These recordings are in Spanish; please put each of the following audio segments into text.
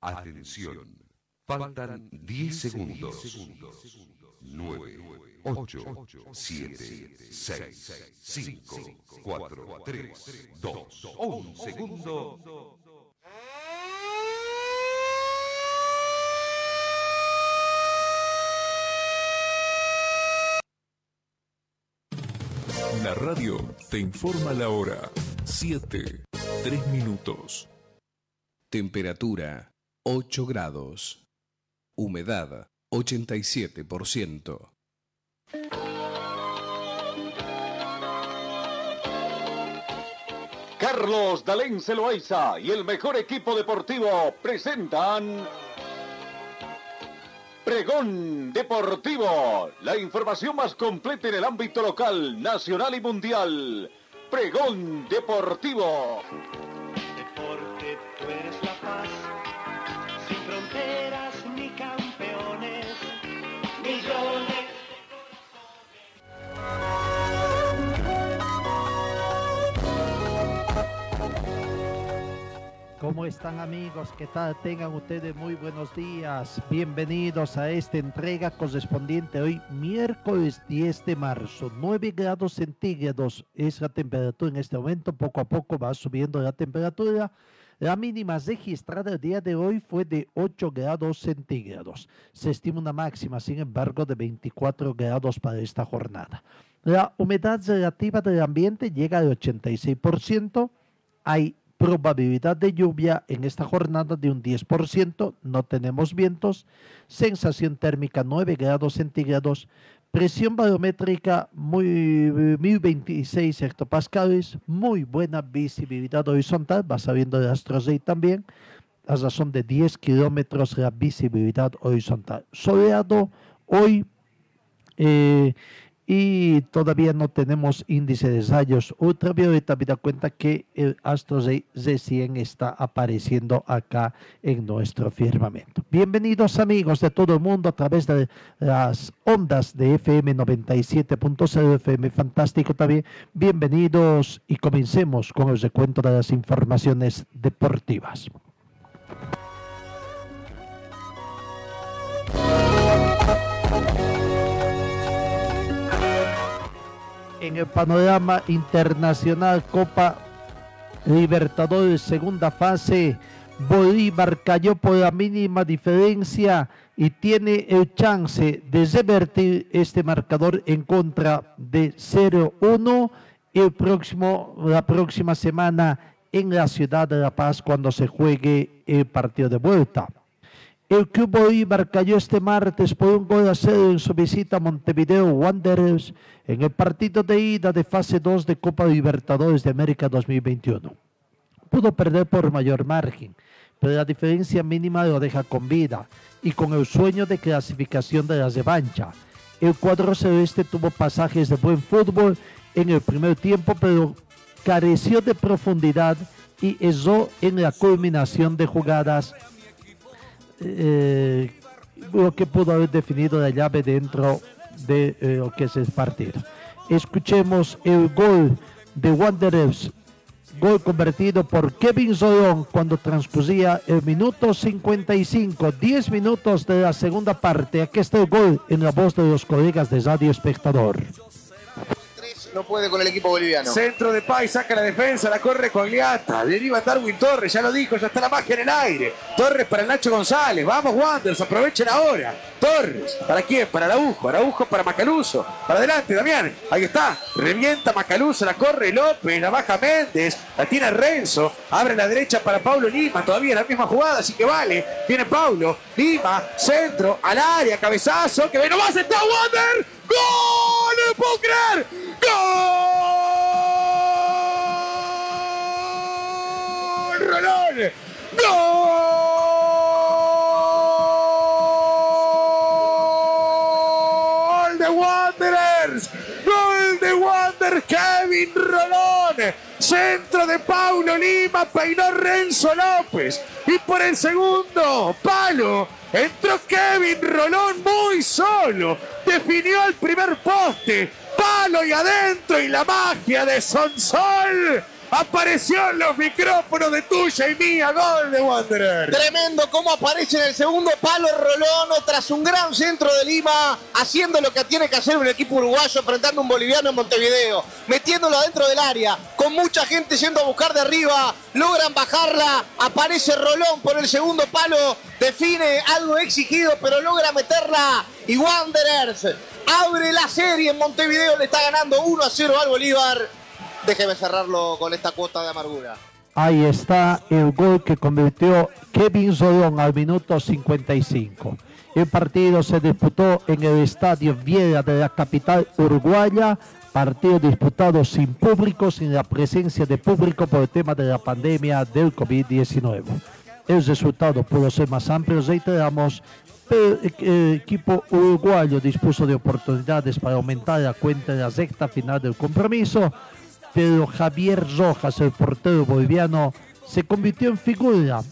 Atención. Faltan 10 segundos. 9, 8, 7, 6, 5, 4, 3, 2, 1 segundo. La radio te informa la hora. 7, 3 minutos. Temperatura 8 grados. Humedad 87%. Carlos Dalén Celoaiza y el mejor equipo deportivo presentan Pregón Deportivo, la información más completa en el ámbito local, nacional y mundial. Pregón Deportivo. ¿Cómo están amigos? ¿Qué tal? Tengan ustedes muy buenos días. Bienvenidos a esta entrega correspondiente hoy miércoles 10 de marzo. 9 grados centígrados es la temperatura en este momento. Poco a poco va subiendo la temperatura. La mínima registrada el día de hoy fue de 8 grados centígrados. Se estima una máxima, sin embargo, de 24 grados para esta jornada. La humedad relativa del ambiente llega al 86%. Hay probabilidad de lluvia en esta jornada de un 10%, no tenemos vientos, sensación térmica 9 grados centígrados, presión barométrica muy 1026 hectopascales, muy buena visibilidad horizontal, va sabiendo de Astrosay también, a razón de 10 kilómetros la visibilidad horizontal. Soleado hoy eh, y todavía no tenemos índice de rayos ultravioleta. Me da cuenta que el astro recién está apareciendo acá en nuestro firmamento. Bienvenidos amigos de todo el mundo a través de las ondas de FM 97.0 FM Fantástico también. Bienvenidos y comencemos con el recuento de las informaciones deportivas. En el panorama internacional Copa Libertadores segunda fase. Bolívar cayó por la mínima diferencia y tiene el chance de revertir este marcador en contra de 0-1 el próximo, la próxima semana en la ciudad de La Paz cuando se juegue el partido de vuelta. El Club Bolívar cayó este martes por un gol a cero en su visita a Montevideo Wanderers en el partido de ida de fase 2 de Copa Libertadores de América 2021. Pudo perder por mayor margen, pero la diferencia mínima lo deja con vida y con el sueño de clasificación de la revancha. El cuadro celeste tuvo pasajes de buen fútbol en el primer tiempo, pero careció de profundidad y eso en la culminación de jugadas eh, lo que pudo haber definido la llave dentro de eh, lo que es el partido. Escuchemos el gol de Wanderers, gol convertido por Kevin Solón cuando transcurría el minuto 55, 10 minutos de la segunda parte. Aquí está el gol en la voz de los colegas de Radio Espectador no puede con el equipo boliviano. Centro de Pay, saca la defensa, la corre con Liata. Deriva Darwin Torres, ya lo dijo, ya está la magia en el aire. Torres para el Nacho González. Vamos, Wanderers, aprovechen ahora. Torres, ¿para quién? Para Araujo. Araujo para Macaluso. Para adelante, Damián. Ahí está. Revienta Macaluso, la corre López, la baja Méndez. La tiene Renzo. Abre la derecha para Paulo Lima. Todavía la misma jugada, así que vale. Viene Paulo. Lima, centro, al área, cabezazo. Que no va a sentar Wander. ¡Gol! ¡No puedo creer! ¡Gol! ¡Rolón! ¡Gol ¡Gol de Wanderers! ¡Kevin Rolón! Centro de Paulo Lima, peinó Renzo López. Y por el segundo, palo. Entró Kevin Rolón muy solo. Definió el primer poste. Palo y adentro y la magia de Sonsol. Apareció en los micrófonos de tuya y mía. Gol de Wanderer. Tremendo cómo aparece en el segundo palo Rolón tras un gran centro de Lima, haciendo lo que tiene que hacer un equipo uruguayo, enfrentando a un boliviano en Montevideo, metiéndolo adentro del área, con mucha gente yendo a buscar de arriba, logran bajarla, aparece Rolón por el segundo palo, define algo exigido, pero logra meterla y Wanderers abre la serie en Montevideo, le está ganando 1 a 0 al Bolívar. Déjeme cerrarlo con esta cuota de amargura. Ahí está el gol que convirtió Kevin Solón al minuto 55. El partido se disputó en el estadio Viera de la capital uruguaya. Partido disputado sin público, sin la presencia de público por el tema de la pandemia del COVID-19. El resultado pudo ser más amplio, reiteramos, el equipo uruguayo dispuso de oportunidades para aumentar la cuenta en la recta final del compromiso, pero Javier Rojas, el portero boliviano, se convirtió en figura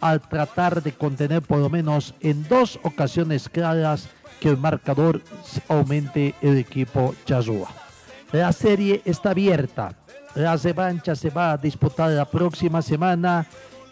al tratar de contener por lo menos en dos ocasiones claras que el marcador aumente el equipo Chazúa. La serie está abierta. La revancha se va a disputar la próxima semana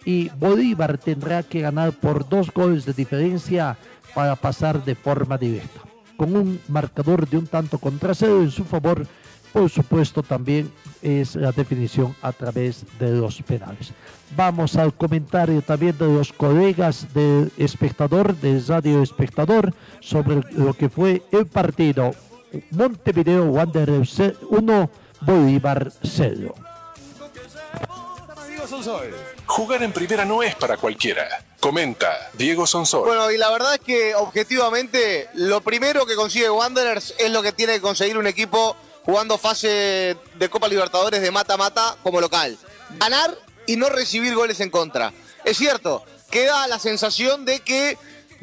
y Bolívar tendrá que ganar por dos goles de diferencia para pasar de forma directa. Con un marcador de un tanto contra cero en su favor, por supuesto también es la definición a través de los penales. Vamos al comentario también de los colegas del espectador, del radio espectador, sobre lo que fue el partido Montevideo Wanderers 1, Bolívar 0. Jugar en primera no es para cualquiera. Comenta Diego Sonsol. Bueno, y la verdad es que objetivamente lo primero que consigue Wanderers es lo que tiene que conseguir un equipo jugando fase de Copa Libertadores de mata-mata como local. Ganar y no recibir goles en contra. Es cierto, queda la sensación de que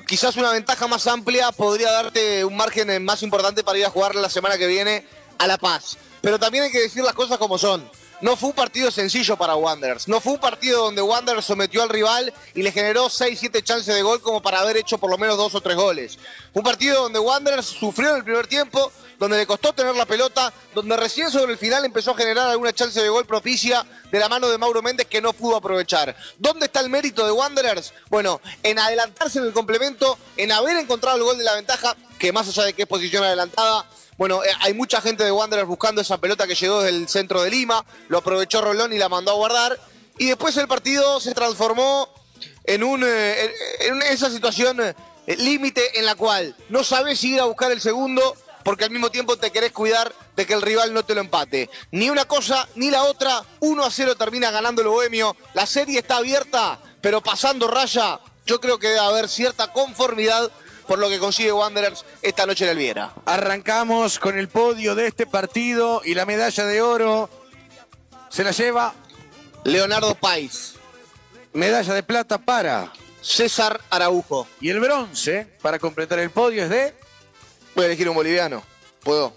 quizás una ventaja más amplia podría darte un margen más importante para ir a jugar la semana que viene a La Paz. Pero también hay que decir las cosas como son. No fue un partido sencillo para Wanderers. No fue un partido donde Wanderers sometió al rival y le generó 6-7 chances de gol como para haber hecho por lo menos dos o tres goles. Fue un partido donde Wanderers sufrió en el primer tiempo, donde le costó tener la pelota, donde recién sobre el final empezó a generar alguna chance de gol propicia de la mano de Mauro Méndez que no pudo aprovechar. ¿Dónde está el mérito de Wanderers? Bueno, en adelantarse en el complemento, en haber encontrado el gol de la ventaja, que más allá de que es posición adelantada, bueno, eh, hay mucha gente de Wanderers buscando esa pelota que llegó desde el centro de Lima, lo aprovechó Rolón y la mandó a guardar. Y después el partido se transformó en, un, eh, en esa situación eh, límite en la cual no sabes si ir a buscar el segundo porque al mismo tiempo te querés cuidar de que el rival no te lo empate. Ni una cosa ni la otra, 1 a 0 termina ganando el Bohemio. La serie está abierta, pero pasando raya, yo creo que debe haber cierta conformidad por lo que consigue Wanderers esta noche en el Viera. Arrancamos con el podio de este partido y la medalla de oro se la lleva Leonardo Pais. Medalla de plata para César Araujo. Y el bronce para completar el podio es de. Voy a elegir un boliviano. ¿Puedo?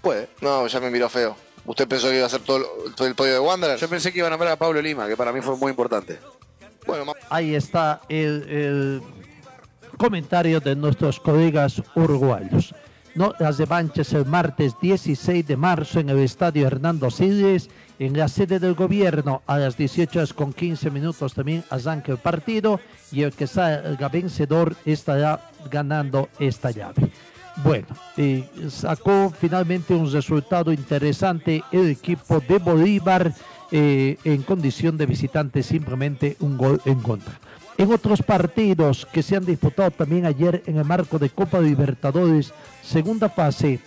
Puede. No, ya me miró feo. ¿Usted pensó que iba a ser todo, todo el podio de Wanderers? Yo pensé que iba a nombrar a Pablo Lima, que para mí fue muy importante. Bueno, ahí está el, el comentario de nuestros colegas uruguayos. No, las revanchas el martes 16 de marzo en el estadio Hernando Siles, en la sede del gobierno, a las 18 horas con 15 minutos también arranca el partido y el que salga vencedor estará ganando esta llave. Bueno, sacó finalmente un resultado interesante el equipo de Bolívar eh, en condición de visitante, simplemente un gol en contra. En otros partidos que se han disputado también ayer en el marco de Copa Libertadores, segunda fase,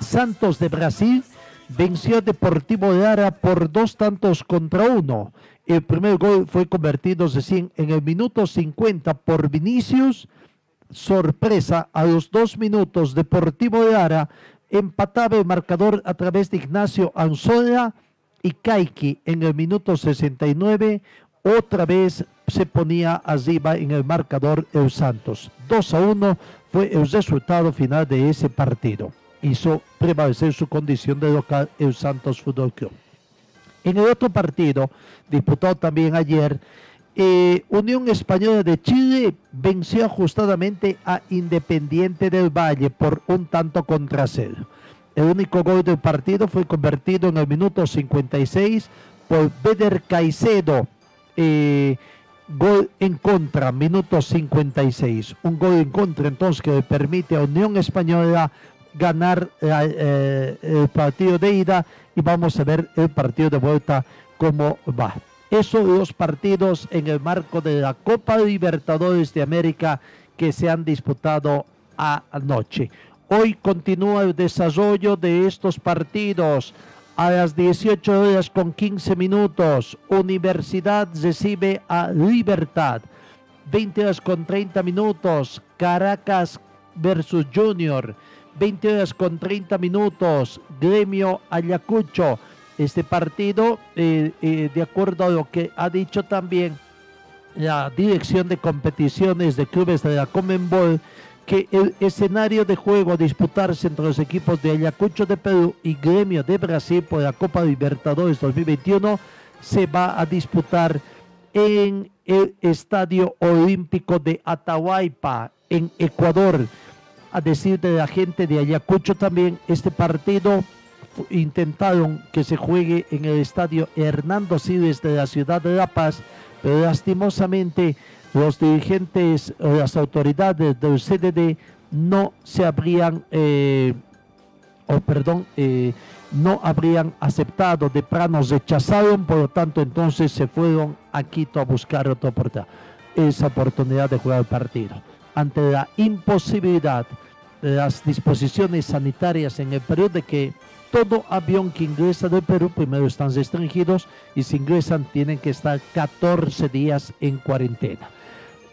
Santos de Brasil venció a Deportivo Lara por dos tantos contra uno. El primer gol fue convertido recién en el minuto 50 por Vinicius. Sorpresa, a los dos minutos Deportivo Lara empataba el marcador a través de Ignacio Anzola y Kaiki en el minuto 69 otra vez se ponía arriba en el marcador el Santos. 2 a 1 fue el resultado final de ese partido. Hizo prevalecer su condición de local el Santos Fútbol Club. En el otro partido, disputado también ayer, eh, Unión Española de Chile venció ajustadamente a Independiente del Valle por un tanto contra cero. El único gol del partido fue convertido en el minuto 56 por Beder Caicedo. Eh, gol en contra, minuto 56. Un gol en contra entonces que le permite a Unión Española ganar eh, el partido de ida y vamos a ver el partido de vuelta cómo va. Esos los partidos en el marco de la Copa Libertadores de América que se han disputado anoche. Hoy continúa el desarrollo de estos partidos. A las 18 horas con 15 minutos, Universidad recibe a Libertad. 20 horas con 30 minutos, Caracas versus Junior. 20 horas con 30 minutos, Gremio Ayacucho. Este partido, eh, eh, de acuerdo a lo que ha dicho también la Dirección de Competiciones de Clubes de la Comenbol, que el escenario de juego a disputarse entre los equipos de Ayacucho de Perú y Gremio de Brasil por la Copa Libertadores 2021 se va a disputar en el Estadio Olímpico de Atahualpa, en Ecuador. A decir de la gente de Ayacucho también, este partido intentaron que se juegue en el Estadio Hernando Siles de la ciudad de La Paz, pero lastimosamente los dirigentes o las autoridades del CDD no se habrían, eh, perdón, eh, no habrían aceptado, de plano rechazaron, por lo tanto entonces se fueron a Quito a buscar otra oportunidad, esa oportunidad de jugar el partido. Ante la imposibilidad de las disposiciones sanitarias en el periodo de que todo avión que ingresa del Perú primero están restringidos y si ingresan tienen que estar 14 días en cuarentena.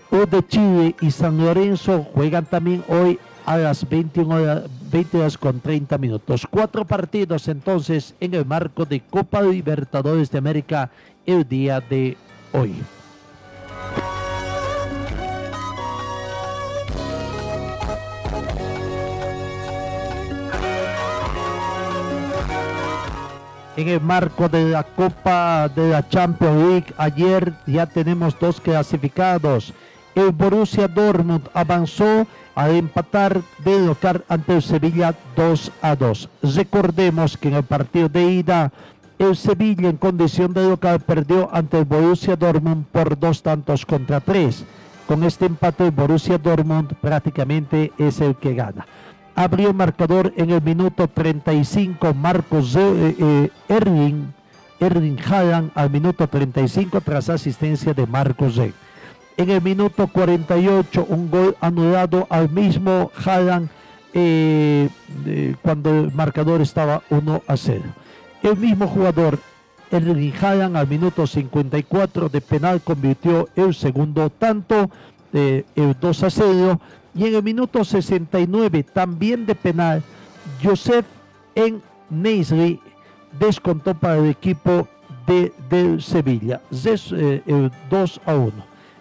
U de Chile y San Lorenzo juegan también hoy a las 21 horas, 20 horas con 30 minutos. Cuatro partidos entonces en el marco de Copa Libertadores de América el día de hoy. En el marco de la Copa de la Champions League. Ayer ya tenemos dos clasificados. El Borussia Dortmund avanzó al empatar de local ante el Sevilla 2 a 2. Recordemos que en el partido de ida, el Sevilla en condición de local perdió ante el Borussia Dortmund por dos tantos contra tres. Con este empate, el Borussia Dortmund prácticamente es el que gana abrió el marcador en el minuto 35 Marcos eh, eh, Erling Haaland al minuto 35 tras asistencia de Marcos Z. En el minuto 48 un gol anulado al mismo Haaland eh, cuando el marcador estaba 1 a 0. El mismo jugador Erling Haaland al minuto 54 de penal convirtió el segundo tanto, el 2 a 0 y en el minuto 69, también de penal, Joseph en Neisri descontó para el equipo de, Sevilla, 2 eh, a 1.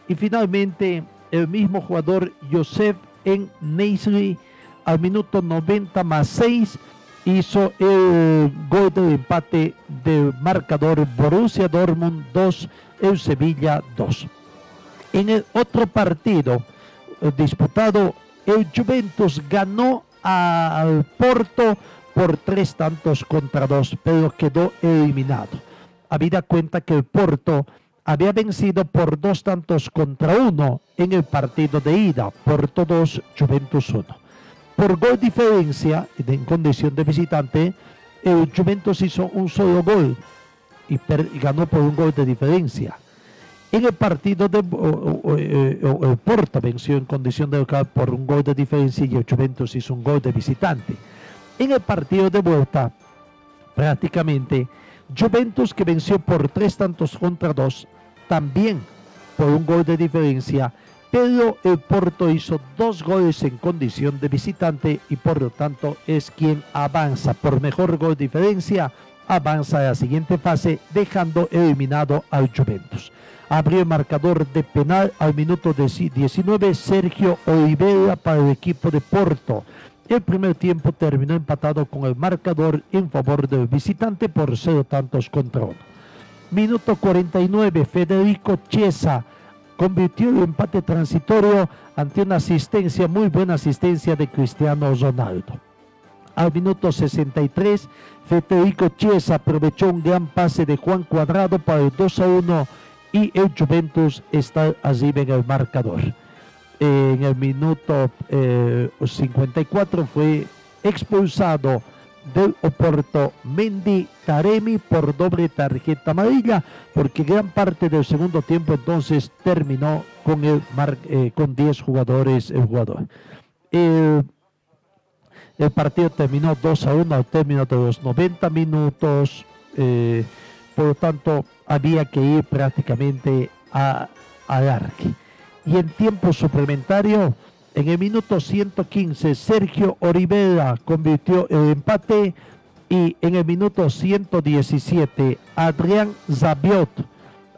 Y finalmente, el mismo jugador Joseph en Neisri al minuto 90 más 6 hizo el gol de empate del marcador Borussia Dortmund 2, el Sevilla 2. En el otro partido, disputado, el Juventus ganó al Porto por tres tantos contra dos, pero quedó eliminado. Habida cuenta que el Porto había vencido por dos tantos contra uno en el partido de ida, Porto 2, Juventus 1. Por gol diferencia, en condición de visitante, el Juventus hizo un solo gol y ganó por un gol de diferencia. En el partido de el Porto venció en condición de local por un gol de diferencia y el Juventus hizo un gol de visitante. En el partido de vuelta, prácticamente, Juventus que venció por tres tantos contra dos, también por un gol de diferencia, pero el Porto hizo dos goles en condición de visitante y por lo tanto es quien avanza por mejor gol de diferencia, avanza a la siguiente fase dejando eliminado al Juventus abrió el marcador de penal al minuto 19 Sergio Oliveira para el equipo de Porto. El primer tiempo terminó empatado con el marcador en favor del visitante por cero tantos contra uno. Minuto 49, Federico Chiesa convirtió el empate transitorio ante una asistencia, muy buena asistencia de Cristiano Ronaldo. Al minuto 63, Federico Chiesa aprovechó un gran pase de Juan Cuadrado para el 2 a 1 y el Juventus está arriba en el marcador. En el minuto eh, 54 fue expulsado del Oporto Mendy Taremi por doble tarjeta amarilla, porque gran parte del segundo tiempo entonces terminó con, el mar- eh, con 10 jugadores el jugador. El partido terminó 2 a 1 al término de los 90 minutos, eh, por lo tanto había que ir prácticamente a, al. Y en tiempo suplementario, en el minuto 115, Sergio Orivera convirtió el empate y en el minuto 117, Adrián Zabiot,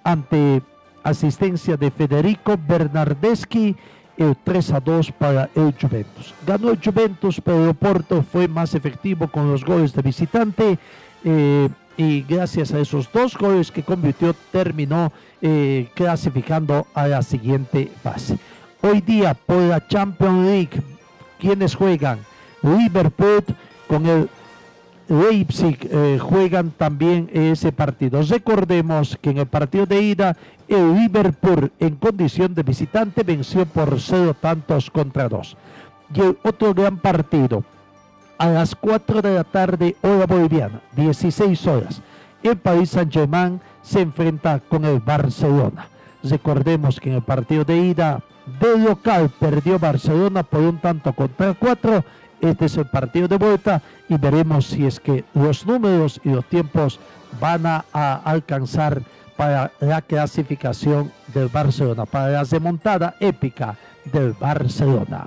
ante asistencia de Federico Bernardeschi, el 3 a 2 para el Juventus. Ganó el Juventus, pero el Oporto fue más efectivo con los goles de visitante. eh, y gracias a esos dos goles que convirtió, terminó eh, clasificando a la siguiente fase. Hoy día por la Champions League, quienes juegan? Liverpool con el Leipzig eh, juegan también ese partido. Recordemos que en el partido de ida, el Liverpool en condición de visitante venció por cero tantos contra dos. Y otro gran partido, a las 4 de la tarde, hora boliviana, 16 horas, el Paris Saint-Germain se enfrenta con el Barcelona. Recordemos que en el partido de ida de local perdió Barcelona por un tanto contra cuatro. Este es el partido de vuelta y veremos si es que los números y los tiempos van a, alcanzar para la clasificación del Barcelona, para la remontada épica del Barcelona.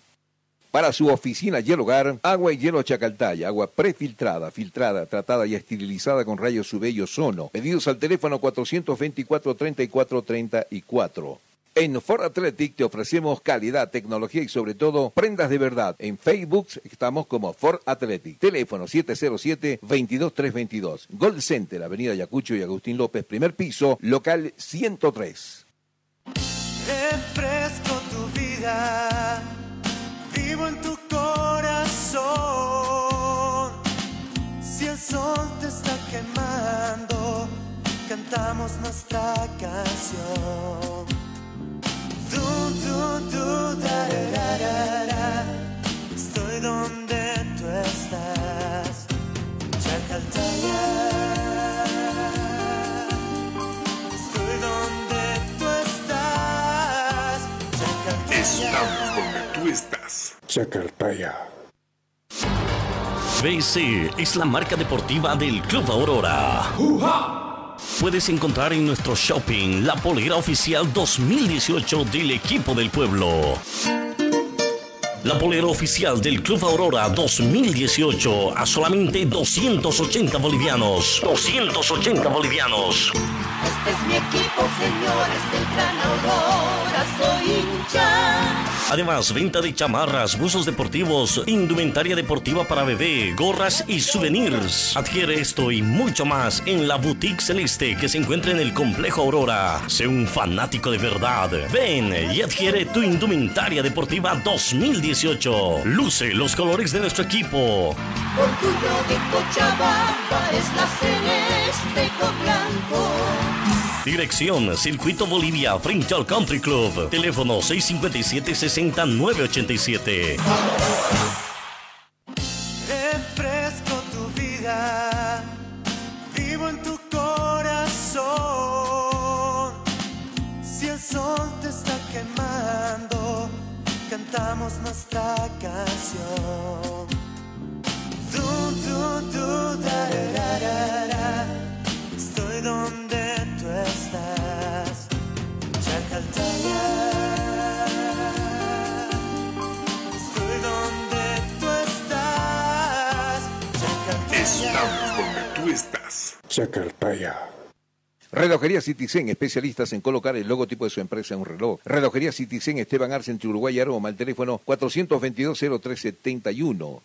Para su oficina y hogar, agua y hielo Chacaltaya, agua prefiltrada, filtrada, tratada y esterilizada con rayos UV y ozono. Pedidos al teléfono 424-3434. En Ford Athletic te ofrecemos calidad, tecnología y sobre todo prendas de verdad. En Facebook estamos como Ford Athletic. Teléfono 707-22322. Gold Center, Avenida Yacucho y Agustín López, primer piso, local 103. Refresco tu vida, vivo en tu corazón. Si el sol te está quemando, cantamos nuestra canción. Du, du, du, da, da, da, da. Estoy donde tú estás. Estoy donde tú estás, Chacaltaya. Estamos donde tú estás. Chacartaya. BC es la marca deportiva del Club Aurora. Puedes encontrar en nuestro shopping la polera oficial 2018 del equipo del pueblo. La polera oficial del Club Aurora 2018 a solamente 280 bolivianos. 280 bolivianos. Este es mi equipo, señores del Gran Aurora, soy hincha. Además, venta de chamarras, buzos deportivos, indumentaria deportiva para bebé, gorras y souvenirs. Adquiere esto y mucho más en la Boutique Celeste que se encuentra en el Complejo Aurora. Sé un fanático de verdad. Ven y adquiere tu indumentaria deportiva 2018. Luce los colores de nuestro equipo. Orgullo de Cochabamba es la celeste con blanco. Dirección Circuito Bolivia frente al Country Club. Teléfono 657-60987. Refresco tu vida, vivo en tu corazón. Si el sol te está quemando, cantamos nuestra canción. Du, du, du, da, Estamos donde tú estás. Chacaltaya. Relojería Citizen, especialistas en colocar el logotipo de su empresa en un reloj. Relojería Citizen, Esteban Arce, entre Uruguay y Aroma. El teléfono 422-0371.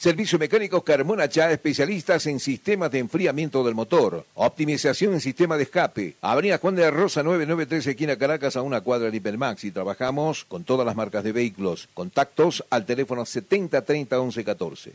Servicio Mecánico Carmona Chá, especialistas en sistemas de enfriamiento del motor. Optimización en sistema de escape. Avenida Juan de Rosa 993, esquina Caracas, a una cuadra de Hipermax. Y trabajamos con todas las marcas de vehículos. Contactos al teléfono 70 30 11 14.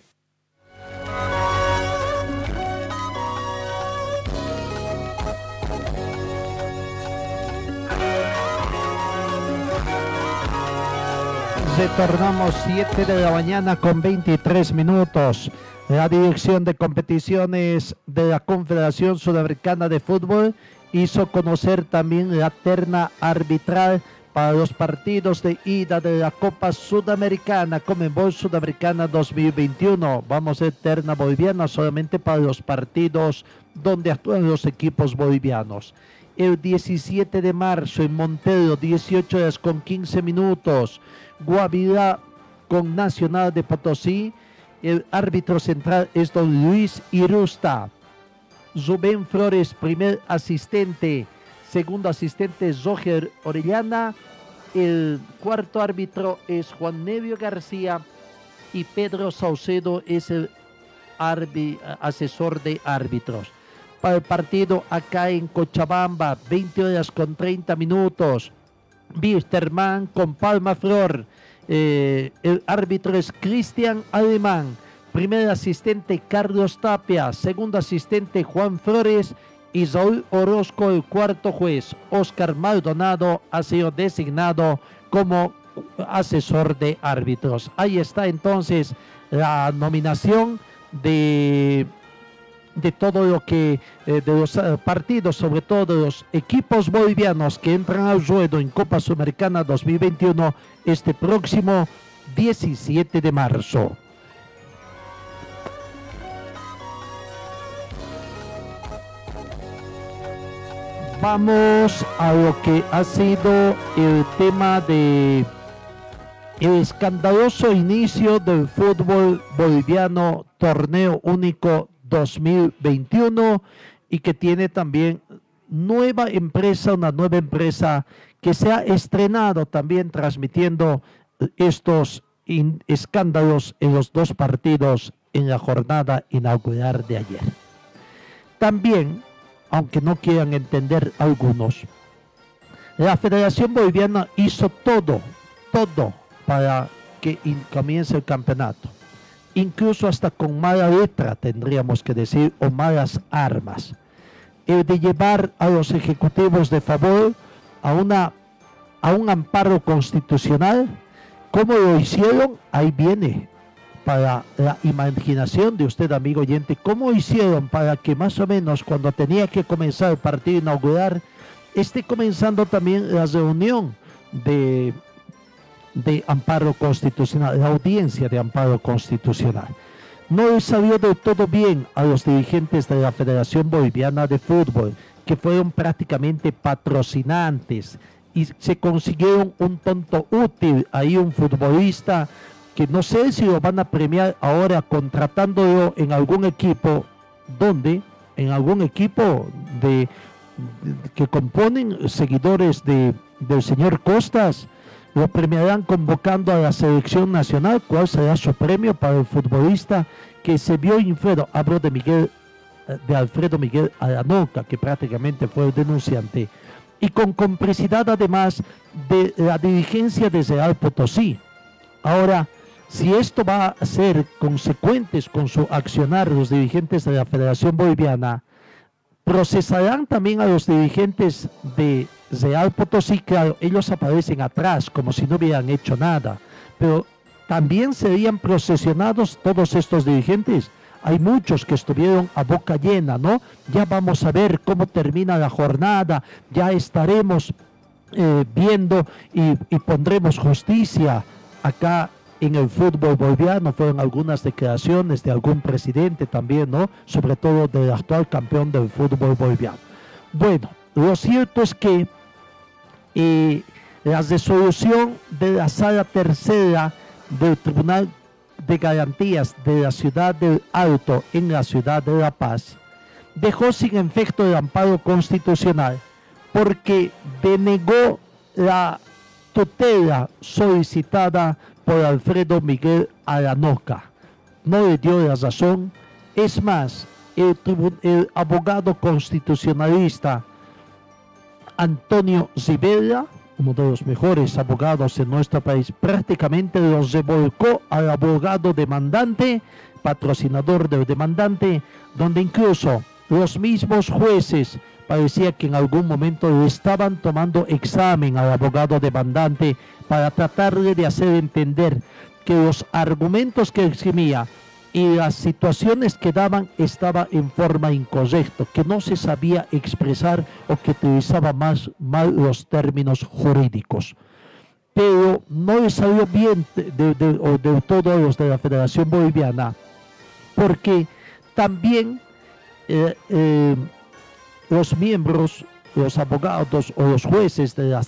Retornamos 7 de la mañana con 23 minutos. La Dirección de Competiciones de la Confederación Sudamericana de Fútbol hizo conocer también la terna arbitral para los partidos de ida de la Copa Sudamericana, Comembol Sudamericana 2021. Vamos a terna boliviana solamente para los partidos donde actúan los equipos bolivianos. El 17 de marzo en Montero, 18 horas con 15 minutos. Guavirá con Nacional de Potosí. El árbitro central es don Luis Irusta. Rubén Flores, primer asistente. Segundo asistente es Roger Orellana. El cuarto árbitro es Juan Nevio García. Y Pedro Saucedo es el asesor de árbitros. Para el partido acá en Cochabamba, 20 horas con 30 minutos. Wisterman con Palma Flor. Eh, el árbitro es Cristian Alemán. Primer asistente Carlos Tapia. Segundo asistente Juan Flores. Y Saúl Orozco, el cuarto juez. Oscar Maldonado ha sido designado como asesor de árbitros. Ahí está entonces la nominación de de todo lo que, eh, de los eh, partidos, sobre todo de los equipos bolivianos que entran al ruedo en Copa Sudamericana 2021 este próximo 17 de marzo. Vamos a lo que ha sido el tema de el escandaloso inicio del fútbol boliviano torneo único 2021 y que tiene también nueva empresa, una nueva empresa que se ha estrenado también transmitiendo estos escándalos en los dos partidos en la jornada inaugural de ayer. También, aunque no quieran entender algunos, la Federación Boliviana hizo todo, todo para que comience el campeonato incluso hasta con mala letra, tendríamos que decir, o malas armas. El de llevar a los ejecutivos de favor a, una, a un amparo constitucional, ¿cómo lo hicieron? Ahí viene, para la imaginación de usted, amigo oyente, ¿cómo hicieron para que más o menos cuando tenía que comenzar el partido inaugural, esté comenzando también la reunión de de amparo constitucional, la audiencia de amparo constitucional. No le salió del todo bien a los dirigentes de la Federación Boliviana de Fútbol, que fueron prácticamente patrocinantes y se consiguieron un tonto útil, ahí un futbolista que no sé si lo van a premiar ahora contratándolo en algún equipo, donde en algún equipo de, que componen seguidores de, del señor Costas, lo premiarán convocando a la selección nacional. ¿Cuál será su premio para el futbolista que se vio inferior? Hablo de Miguel, eh, de Alfredo Miguel Aranoca, que prácticamente fue el denunciante. Y con complicidad además de la dirigencia de Real Potosí. Ahora, si esto va a ser consecuentes con su accionar los dirigentes de la Federación Boliviana, procesarán también a los dirigentes de Real Potosí, claro, ellos aparecen atrás como si no hubieran hecho nada, pero también serían procesionados todos estos dirigentes. Hay muchos que estuvieron a boca llena, ¿no? Ya vamos a ver cómo termina la jornada, ya estaremos eh, viendo y, y pondremos justicia acá en el fútbol boliviano. Fueron algunas declaraciones de algún presidente también, ¿no? Sobre todo del actual campeón del fútbol boliviano. Bueno, lo cierto es que eh, la resolución de la sala tercera del Tribunal de Garantías de la Ciudad del Alto en la ciudad de La Paz dejó sin efecto el amparo constitucional porque denegó la tutela solicitada por Alfredo Miguel Aranoca. No le dio la razón. Es más, el, el abogado constitucionalista Antonio Zibella, uno de los mejores abogados en nuestro país, prácticamente los revolcó al abogado demandante, patrocinador del demandante, donde incluso los mismos jueces parecía que en algún momento estaban tomando examen al abogado demandante para tratarle de hacer entender que los argumentos que eximía y las situaciones que daban estaban en forma incorrecta, que no se sabía expresar o que utilizaba más mal los términos jurídicos. Pero no le salió bien de, de, todos los de la Federación Boliviana, porque también eh, eh, los miembros, los abogados o los jueces de la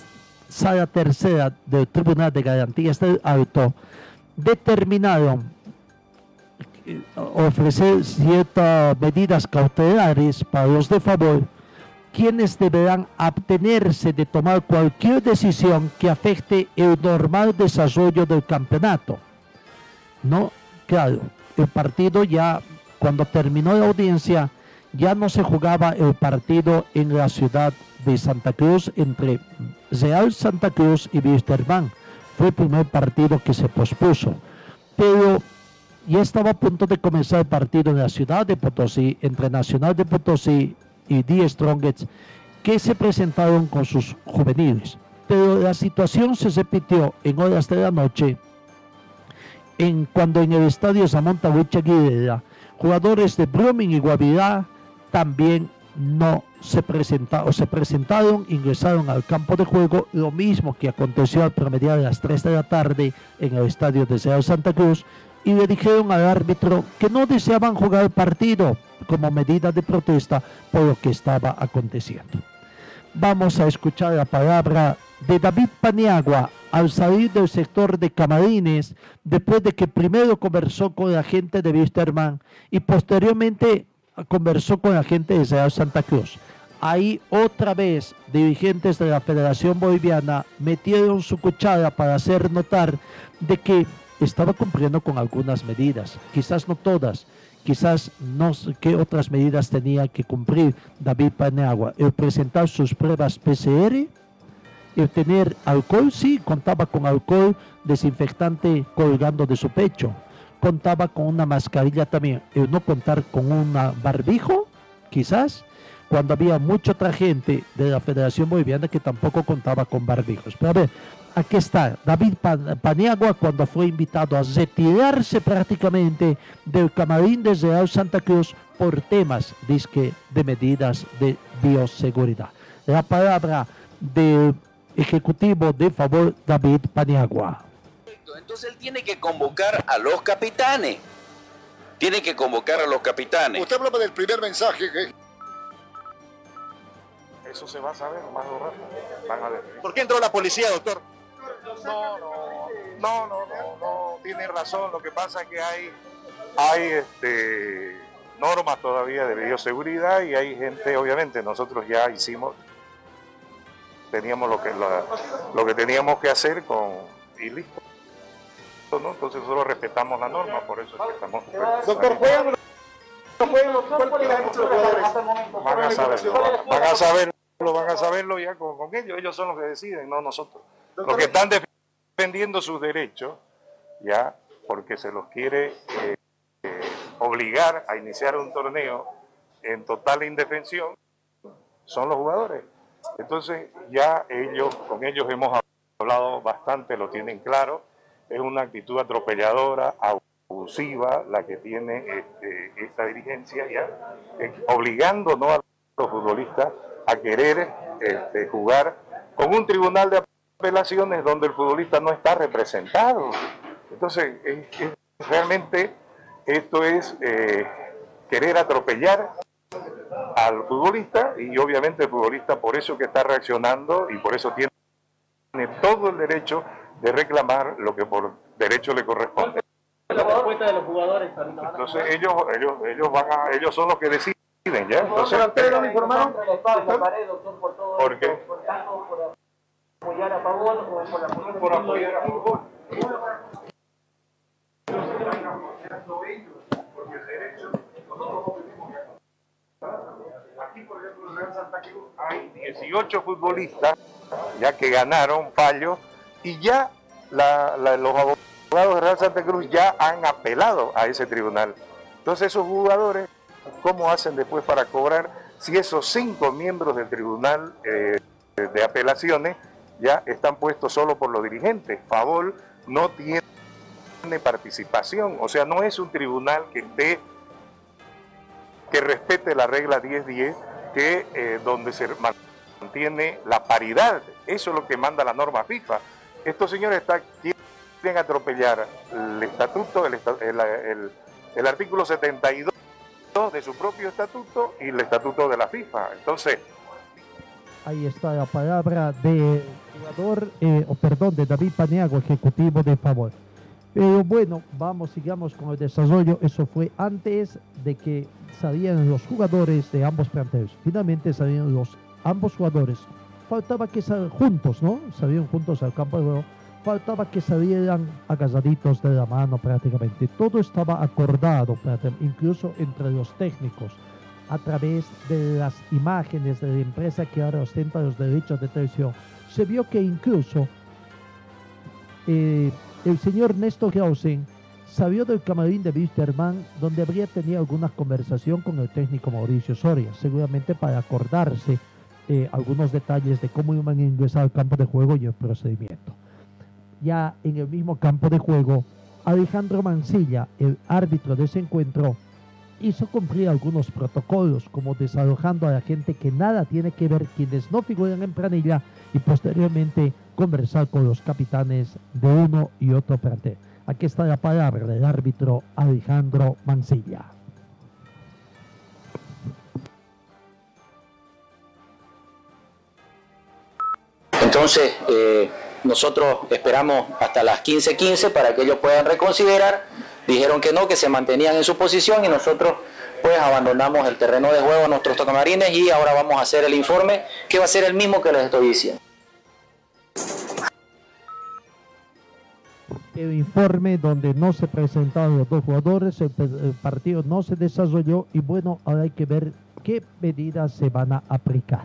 sala tercera del Tribunal de Garantías del Alto determinaron ofrecer ciertas medidas cautelares para los de favor, quienes deberán abstenerse de tomar cualquier decisión que afecte el normal desarrollo del campeonato. No, claro, el partido ya, cuando terminó la audiencia, ya no se jugaba el partido en la ciudad de Santa Cruz entre Real Santa Cruz y Wisterman. Fue el primer partido que se pospuso. Pero ya estaba a punto de comenzar el partido en la ciudad de Potosí entre Nacional de Potosí y The Strongest, que se presentaron con sus juveniles. Pero la situación se repitió en horas de la noche, en, cuando en el estadio Samantha Huicha jugadores de Blooming y Guavirá también no se presentaron, se presentaron, ingresaron al campo de juego, lo mismo que aconteció al promediar de las 3 de la tarde en el estadio de Santa Cruz, y le dijeron al árbitro que no deseaban jugar el partido como medida de protesta por lo que estaba aconteciendo. Vamos a escuchar la palabra de David Paniagua al salir del sector de Camarines, después de que primero conversó con la gente de Wisterman y posteriormente conversó con la gente de Real Santa Cruz. Ahí otra vez dirigentes de la Federación Boliviana metieron su cuchara para hacer notar de que estaba cumpliendo con algunas medidas, quizás no todas, quizás no sé qué otras medidas tenía que cumplir David Paneagua, el presentar sus pruebas PCR, el tener alcohol, sí, contaba con alcohol desinfectante colgando de su pecho, contaba con una mascarilla también, el no contar con un barbijo, quizás, cuando había mucha otra gente de la Federación Boliviana que tampoco contaba con barbijos. Pero a ver, aquí está David Paniagua cuando fue invitado a retirarse prácticamente del camarín de Real Santa Cruz por temas disque, de medidas de bioseguridad. La palabra del ejecutivo de favor David Paniagua. Entonces él tiene que convocar a los capitanes. Tiene que convocar a los capitanes. Usted hablaba del primer mensaje que eso se va a saber más rato. Van a ver. ¿Por qué entró la policía, doctor? No, no, no, no, no, tiene razón. Lo que pasa es que hay, hay este, normas todavía de bioseguridad y hay gente, obviamente, nosotros ya hicimos, teníamos lo que, lo que teníamos que hacer con, y listo. ¿no? Entonces nosotros respetamos la norma, por eso es que estamos... Doctor, juegan, Van a saberlo, van a saberlo, van a saberlo ya con, con ellos, ellos son los que deciden, no nosotros los que están defendiendo sus derechos, ya, porque se los quiere eh, eh, obligar a iniciar un torneo en total indefensión, son los jugadores. Entonces ya ellos, con ellos hemos hablado bastante, lo tienen claro, es una actitud atropelladora, abusiva la que tiene este, esta dirigencia ya, eh, obligando ¿no? a los futbolistas a querer este, jugar con un tribunal de apelaciones donde el futbolista no está representado. Entonces, realmente esto es eh, querer atropellar al futbolista y obviamente el futbolista por eso que está reaccionando y por eso tiene todo el derecho de reclamar lo que por derecho le corresponde. La propuesta de los jugadores Entonces ellos, ellos, ellos van a, ellos son los que deciden ¿ya? Entonces? ¿Por qué? Apoyar a favor o por apoyar por apoyar a favor. Aquí, por ejemplo, en Real Santa Cruz hay 18 futbolistas ya que ganaron fallo y ya la- la- los abogados de Real Santa Cruz ya han apelado a ese tribunal. Entonces esos jugadores, ¿cómo hacen después para cobrar si esos cinco miembros del tribunal eh, de apelaciones ya están puestos solo por los dirigentes? Favol no tiene participación, o sea, no es un tribunal que esté que respete la regla 1010, que eh, donde se mantiene la paridad. Eso es lo que manda la norma FIFA. Estos señores está, quieren atropellar el estatuto, el, el- el- el artículo 72 de su propio estatuto y el estatuto de la FIFA. Entonces, Ahí está la palabra de jugador, eh, o perdón, de David Paniago, ejecutivo de favor. Pero bueno, vamos, sigamos con el desarrollo. Eso fue antes de que salieran los jugadores de ambos planteles. Finalmente salieron los ambos jugadores. Faltaba que salieran juntos, ¿no? Salieron juntos al campo de juego. Faltaba que salieran agarraditos de la mano prácticamente. Todo estaba acordado, incluso entre los técnicos a través de las imágenes de la empresa que ahora ostenta los derechos de televisión. Se vio que incluso eh, el señor Néstor Grausen salió del camarín de Wisterman donde habría tenido alguna conversación con el técnico Mauricio Soria, seguramente para acordarse eh, algunos detalles de cómo iban a ingresar al campo de juego y el procedimiento. Ya en el mismo campo de juego, Alejandro Mancilla, el árbitro de ese encuentro, hizo cumplir algunos protocolos, como desalojando a la gente que nada tiene que ver, quienes no figuran en planilla, y posteriormente conversar con los capitanes de uno y otro plantel. Aquí está la palabra del árbitro Alejandro Mancilla. Entonces, eh, nosotros esperamos hasta las 15:15 para que ellos puedan reconsiderar. Dijeron que no, que se mantenían en su posición y nosotros pues abandonamos el terreno de juego a nuestros tocamarines y ahora vamos a hacer el informe que va a ser el mismo que les estoy diciendo. El informe donde no se presentaron los dos jugadores, el, partido no se desarrolló y bueno, ahora hay que ver qué medidas se van a aplicar.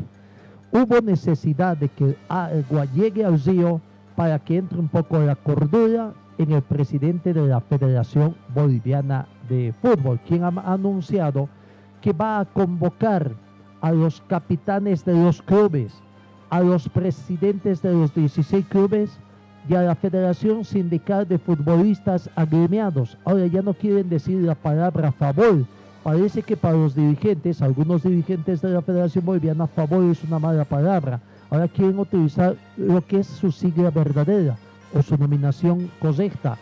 Hubo necesidad de que agua llegue al río para que entre un poco la cordura en el presidente de la Federación Boliviana de Fútbol, quien ha anunciado que va a convocar a los capitanes de los clubes, a los presidentes de los 16 clubes y a la Federación Sindical de Futbolistas Agremiados. Ahora ya no quieren decir la palabra favor. Parece que para los dirigentes, algunos dirigentes de la Federación Boliviana, favor es una mala palabra. Ahora quieren utilizar lo que es su sigla verdadera o su nominación correcta,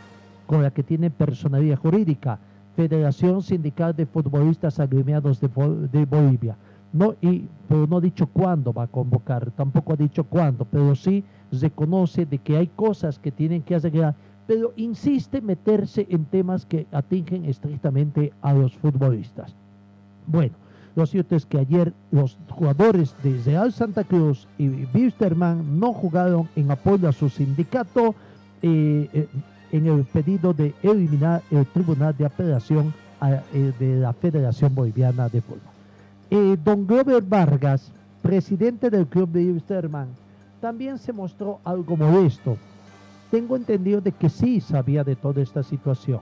con la que tiene personalidad jurídica. Federación Sindical de Futbolistas Agremiados de, de Bolivia. No, y, pero no ha dicho cuándo va a convocar, tampoco ha dicho cuándo, pero sí reconoce de que hay cosas que tienen que arreglar, pero insiste en meterse en temas que atingen estrictamente a los futbolistas. Bueno, lo cierto es que ayer los jugadores de Real Santa Cruz y Wisterman no jugaron en apoyo a su sindicato eh, eh, en el pedido de eliminar el Tribunal de Apelación eh, de la Federación Boliviana de Fútbol. Don Glover Vargas, presidente del club de Wisterman, también se mostró algo molesto. Tengo entendido de que sí sabía de toda esta situación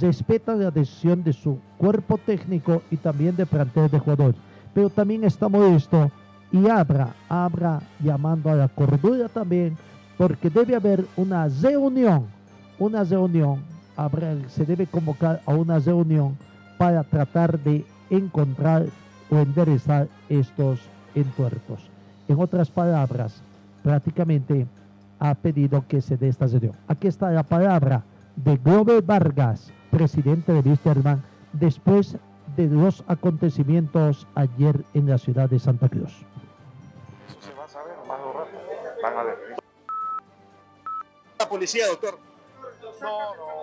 respeta la decisión de su cuerpo técnico y también de plantel de jugadores. Pero también está molesto y abra, abra llamando a la cordura también, porque debe haber una reunión, una reunión, se debe convocar a una reunión para tratar de encontrar o enderezar estos entuertos. En otras palabras, prácticamente ha pedido que se dé esta reunión. Aquí está la palabra de Glover Vargas, presidente de Wisterman, después de los acontecimientos ayer en la ciudad de Santa Cruz. eso se va a saber más de un rato. Van a ver. La policía, doctor. No, no.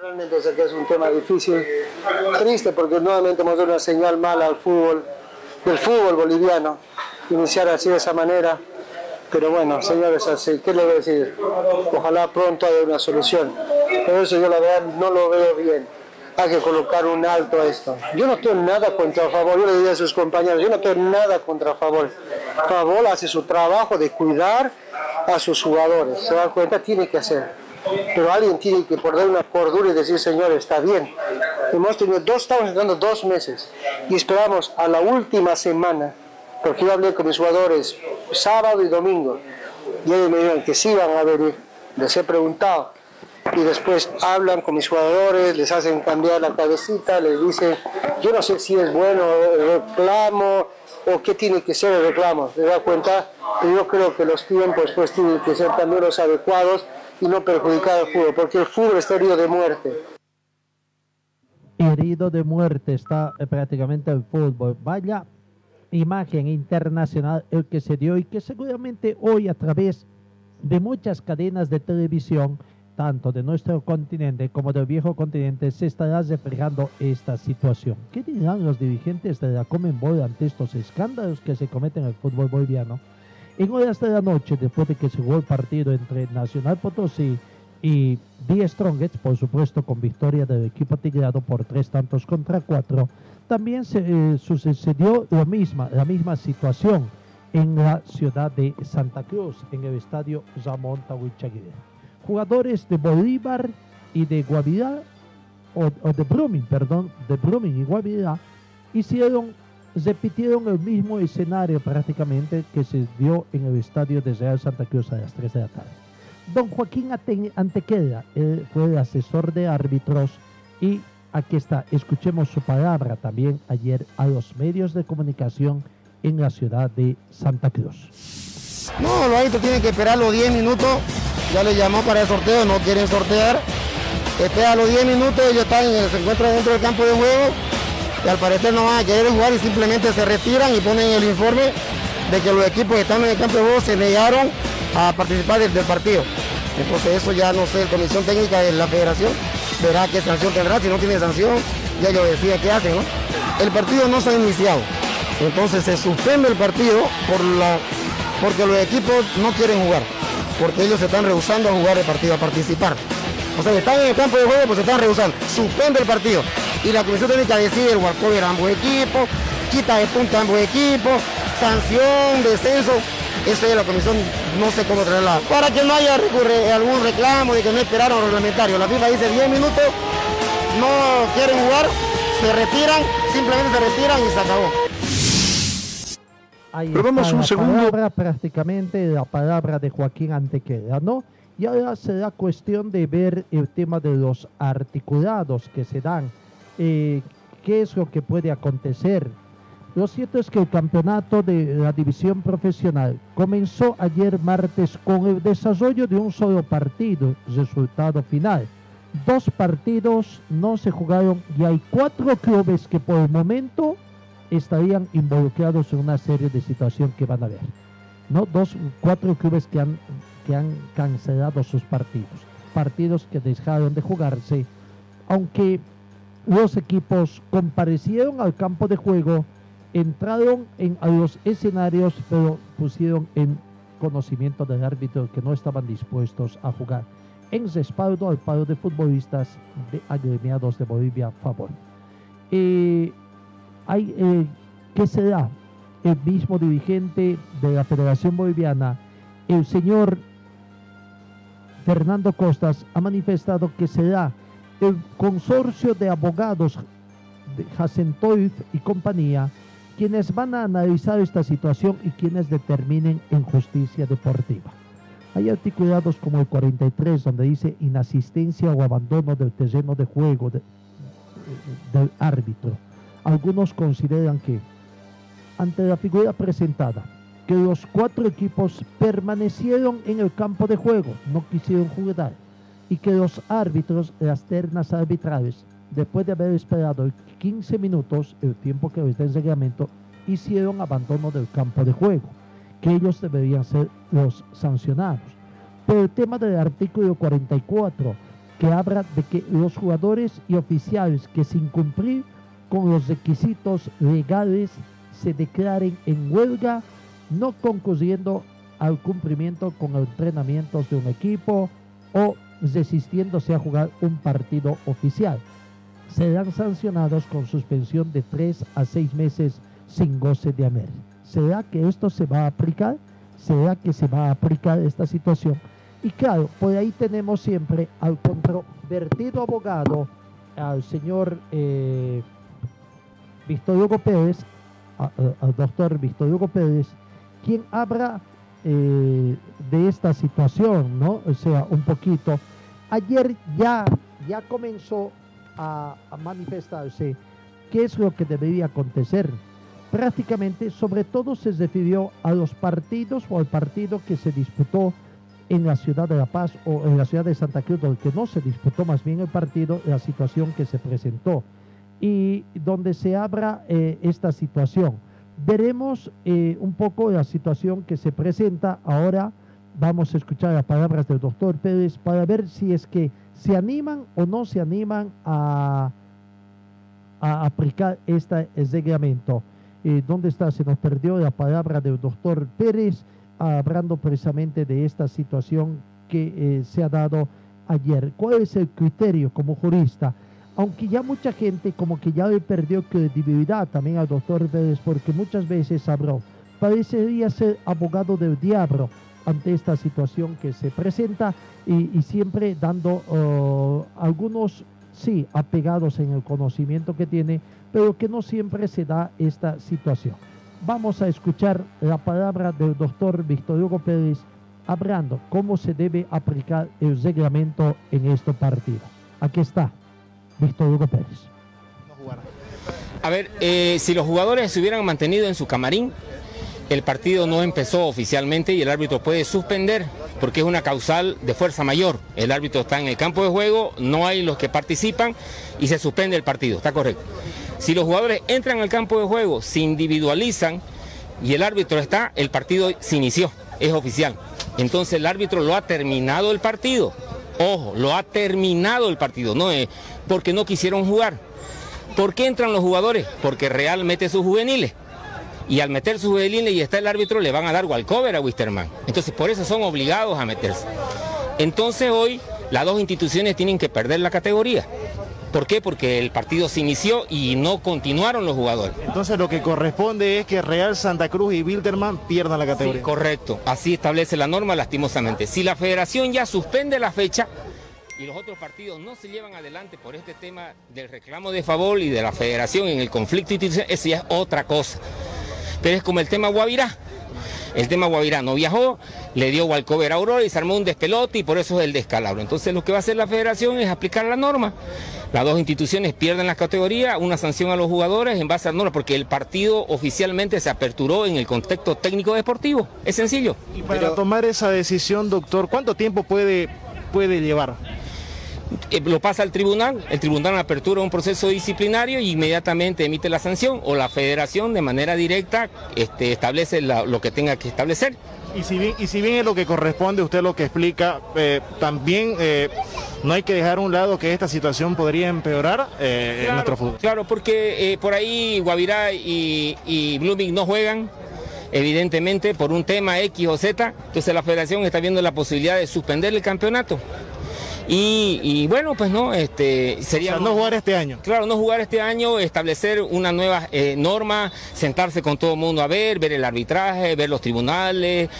Realmente sé que es un tema difícil, triste porque nuevamente hemos dado una señal mala al fútbol, del fútbol boliviano, iniciar así de esa manera. Pero bueno, señores, así, ¿qué le voy a decir? Ojalá pronto haya una solución. Pero eso yo la verdad no lo veo bien. Hay que colocar un alto a esto. Yo no tengo nada contra Favor, yo le diría a sus compañeros, yo no tengo nada contra Favor. Favor hace su trabajo de cuidar a sus jugadores. Se dan cuenta, tiene que hacer pero alguien tiene que poner una cordura y decir, Señor, está bien. Hemos tenido dos, estamos entrando dos meses y esperamos a la última semana, porque yo hablé con mis jugadores sábado y domingo, y ellos me dijeron que sí van a venir, les he preguntado, y después hablan con mis jugadores, les hacen cambiar la cabecita, les dicen, yo no sé si es bueno el reclamo o qué tiene que ser el reclamo, ¿se da cuenta? Pero yo creo que los tiempos pues tienen que ser también los adecuados y no perjudicar al fútbol, porque el fútbol está herido de muerte. Herido de muerte está eh, prácticamente el fútbol. Vaya imagen internacional el que se dio y que seguramente hoy a través de muchas cadenas de televisión, tanto de nuestro continente como del viejo continente, se estará reflejando esta situación. ¿Qué dirán los dirigentes de la Comenbol ante estos escándalos que se cometen en el fútbol boliviano? En horas de la noche, después de que se jugó el partido entre Nacional Potosí y The Strongest, por supuesto con victoria del equipo tigrado por tres tantos contra cuatro, también se eh, sucedió lo misma, la misma situación en la ciudad de Santa Cruz, en el estadio Ramón Tahuichaguirre. Jugadores de Bolívar y de Guavirá, o, o de Brumming, perdón, de Brumming y Guavirá, hicieron repitieron el mismo escenario prácticamente que se dio en el estadio de Real Santa Cruz a las 3 de la tarde. Don Joaquín Antequeda él fue el asesor de árbitros y aquí está, escuchemos su palabra también ayer a los medios de comunicación en la ciudad de Santa Cruz. No, los árbitros tienen que esperar los 10 minutos, ya le llamó para el sorteo, no quieren sortear, espera los 10 minutos, ellos están, se encuentran dentro del campo de juego. Y al parecer no van a querer jugar y simplemente se retiran y ponen el informe de que los equipos que están en el campo de juego se negaron a participar del, partido. Entonces eso ya no sé, comisión técnica de la federación verá qué sanción tendrá, si no tiene sanción ya ellos deciden qué hacen. ¿no? El partido no se ha iniciado, entonces se suspende el partido por la, porque los equipos no quieren jugar, porque ellos se están rehusando a jugar el partido, a participar. O sea, están en el campo de juego, pues se están rehusando. Suspende el partido y la comisión técnica decide el walkover a ambos equipos, quita de punta a ambos equipos, sanción, descenso. Eso es la comisión, no sé cómo traerla. Para que no haya algún reclamo de que no esperaron los reglamentarios. La FIFA dice 10 minutos, no quieren jugar, se retiran, simplemente se retiran y se acabó. Ahí Pero vamos está un la segundo. palabra, prácticamente la palabra de Joaquín Antequera, ¿no? Y ahora será cuestión de ver el tema de los articulados que se dan. Eh, ¿Qué es lo que puede acontecer? Lo cierto es que el campeonato de la división profesional comenzó ayer martes con el desarrollo de un solo partido, resultado final. Dos partidos no se jugaron y hay cuatro clubes que por el momento estarían involucrados en una serie de situaciones que van a ver. ¿no? Dos, cuatro clubes que han, que han cancelado sus partidos. Partidos que dejaron de jugarse, aunque los equipos comparecieron al campo de juego, entraron en, a los escenarios, pero pusieron en conocimiento del árbitro que no estaban dispuestos a jugar en respaldo al paro de futbolistas de agremiados de Bolivia favor. Eh, hay, eh, ¿Qué será? El mismo dirigente de la Federación Boliviana, el señor Fernando Costas, ha manifestado que será el consorcio de abogados de Hasentoif y compañía quienes van a analizar esta situación y quienes determinen en justicia deportiva. Hay articulados como el 43 donde dice inasistencia o abandono del terreno de juego de- del árbitro. Algunos consideran que ante la figura presentada, que los cuatro equipos permanecieron en el campo de juego, no quisieron jugar, y que los árbitros, las ternas arbitrales, después de haber esperado 15 minutos, el tiempo que está en reglamento, hicieron abandono del campo de juego, que ellos deberían ser los sancionados. Pero el tema del artículo 44, que habla de que los jugadores y oficiales que sin cumplir con los requisitos legales se declaren en huelga, no concluyendo al cumplimiento con entrenamientos de un equipo o resistiéndose a jugar un partido oficial. Serán sancionados con suspensión de 3 a 6 meses sin goce de haber. ¿Será que esto se va a aplicar? ¿Será que se va a aplicar esta situación? Y claro, por ahí tenemos siempre al controvertido abogado, al señor eh, Víctor Hugo Pérez, al doctor Víctor Hugo Pérez, quien habla eh, de esta situación, ¿no? O sea, un poquito. Ayer ya, ya comenzó a, manifestarse qué es lo que debería acontecer. Prácticamente, sobre todo se refirió a los partidos o al partido que se disputó en la ciudad de La Paz o en la ciudad de Santa Cruz, donde no se disputó más bien el partido, la situación que se presentó y donde se abra eh, esta situación. Veremos eh, un poco la situación que se presenta. Ahora vamos a escuchar las palabras del doctor Pérez para ver si es que se animan o no se animan a, aplicar este reglamento. Eh, ¿Dónde está? Se nos perdió la palabra del doctor Pérez hablando precisamente de esta situación que se ha dado ayer. ¿Cuál es el criterio como jurista? aunque ya mucha gente como que ya le perdió credibilidad también al doctor Pérez porque muchas veces habló, parecería ser abogado del diablo ante esta situación que se presenta y, siempre dando oh, algunos, sí, apegados en el conocimiento que tiene, pero que no siempre se da esta situación. Vamos a escuchar la palabra del doctor Víctor Hugo Pérez hablando cómo se debe aplicar el reglamento en este partido. Aquí está. Víctor Hugo Pérez. A ver, eh, si los jugadores se hubieran mantenido en su camarín, el partido no empezó oficialmente y el árbitro puede suspender porque es una causal de fuerza mayor. El árbitro está en el campo de juego, no hay los que participan y se suspende el partido, está correcto. Si los jugadores entran al campo de juego, se individualizan y el árbitro está, el partido se inició, es oficial. Entonces el árbitro lo ha terminado el partido. Ojo, lo ha terminado el partido, no es porque no quisieron jugar. ¿Por qué entran los jugadores? Porque Real mete sus juveniles. Y al meter sus juveniles y está el árbitro, le van a dar walcover a Wisterman. Entonces, por eso son obligados a meterse. Entonces, hoy las dos instituciones tienen que perder la categoría. ¿Por qué? Porque el partido se inició y no continuaron los jugadores. Entonces lo que corresponde es que Real Santa Cruz y Wilderman pierdan la categoría. correcto, así establece la norma lastimosamente. Si la federación ya suspende la fecha, y los otros partidos no se llevan adelante por este tema del reclamo de favor y de la federación en el conflicto institucional, eso ya es otra cosa. Pero es como el tema Guavirá. El tema Guavirá no viajó, le dio Walcover a Aurora y se armó un despelote y por eso es el descalabro. Entonces lo que va a hacer la federación es aplicar la norma. Las dos instituciones pierden la categoría, una sanción a los jugadores en base a la norma, porque el partido oficialmente se aperturó en el contexto técnico deportivo. Es sencillo. Y para tomar esa decisión, doctor, ¿cuánto tiempo puede, puede llevar? Eh, lo pasa al tribunal, el tribunal apertura un proceso disciplinario y inmediatamente emite la sanción o la federación de manera directa este, establece lo que tenga que establecer. Y si bien, y si bien es lo que corresponde, usted lo que explica, eh, también eh, no hay que dejar a un lado que esta situación podría empeorar en nuestro fútbol. Claro, porque por ahí Guavirá y, y Blooming no juegan, evidentemente por un tema X o Z, entonces la federación está viendo la posibilidad de suspender el campeonato. Y, bueno, pues no, este sería... no jugar este año. Claro, no jugar este año, establecer una nueva eh, norma, sentarse con todo el mundo a ver, ver el arbitraje, ver los tribunales,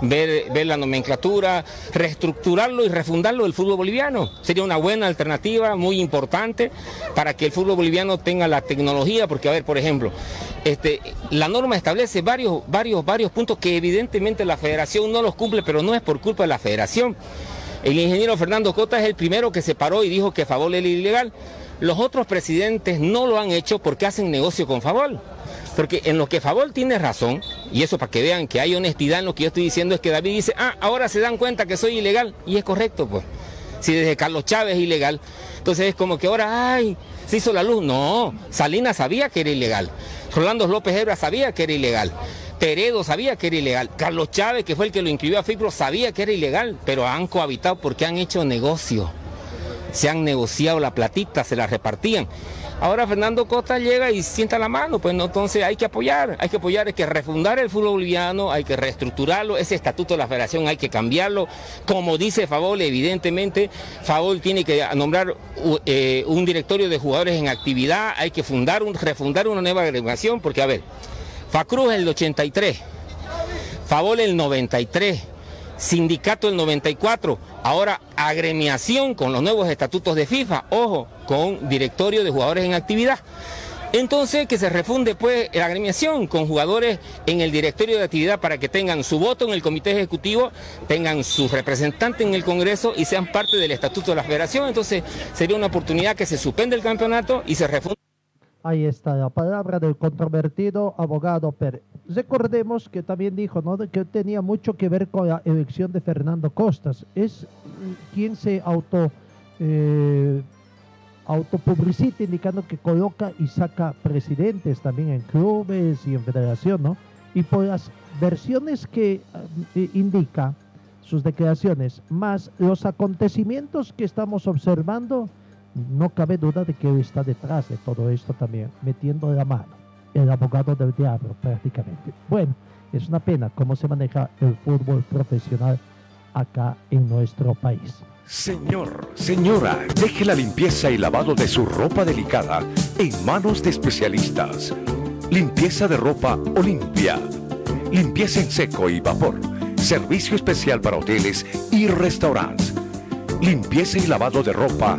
ver, ver la nomenclatura, reestructurarlo y refundarlo el fútbol boliviano. Sería una buena alternativa, muy importante, para que el fútbol boliviano tenga la tecnología, porque a ver, por ejemplo, este, la norma establece varios, varios, varios puntos que evidentemente la federación no los cumple, pero no es por culpa de la federación. El ingeniero Fernando Cota es el primero que se paró y dijo que Favol era ilegal. Los otros presidentes no lo han hecho porque hacen negocio con Favol. Porque en lo que Favol tiene razón, y eso para que vean que hay honestidad en lo que yo estoy diciendo, es que David dice, ah, ahora se dan cuenta que soy ilegal. Y es correcto, pues. Si desde Carlos Chávez es ilegal, entonces es como que ahora, ay, se hizo la luz. No, Salinas sabía que era ilegal. Rolando López Hebra sabía que era ilegal. Peredo sabía que era ilegal. Carlos Chávez, que fue el que lo inscribió a FIPRO, sabía que era ilegal, pero han cohabitado porque han hecho negocio. se han negociado la platita, se la repartían. Ahora Fernando Costa llega y sienta la mano, pues no, entonces hay que apoyar, hay que apoyar, hay que refundar el fútbol boliviano, hay que reestructurarlo, ese estatuto de la federación hay que cambiarlo. Como dice Favol, evidentemente, Favol tiene que nombrar eh, un directorio de jugadores en actividad, hay que fundar un, refundar una nueva agregación, porque a ver, Facruz el 83, Favol el 93, Sindicato el 94, ahora agremiación con los nuevos estatutos de FIFA, ojo, con directorio de jugadores en actividad. Entonces que se refunde pues la agremiación con jugadores en el directorio de actividad para que tengan su voto en el comité ejecutivo, tengan su representante en el Congreso y sean parte del estatuto de la federación. Entonces sería una oportunidad que se suspende el campeonato y se refunde. Ahí está la palabra del controvertido abogado Pérez. Recordemos que también dijo ¿no? que tenía mucho que ver con la elección de Fernando Costas. Es quien se auto, eh, autopublicita indicando que coloca y saca presidentes también en clubes y en federación, ¿no? Y por las versiones que eh, indica sus declaraciones, más los acontecimientos que estamos observando, no cabe duda de que está detrás de todo esto también, metiendo la mano, el abogado del diablo prácticamente. Bueno, es una pena cómo se maneja el fútbol profesional acá en nuestro país. Señor, señora, deje la limpieza y lavado de su ropa delicada en manos de especialistas. Limpieza de ropa Olimpia. Limpieza en seco y vapor. Servicio especial para hoteles y restaurantes. Limpieza y lavado de ropa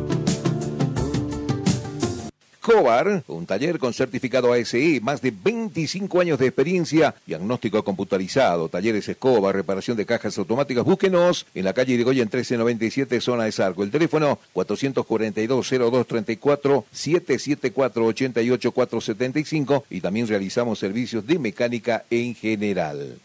Cobar, un taller con certificado ASE, más de 25 años de experiencia, diagnóstico computarizado, talleres Escobar, reparación de cajas automáticas. Búsquenos en la calle Irigoyen 1397, zona de Sarco. El teléfono 442-0234, 774-88475 y también realizamos servicios de mecánica en general.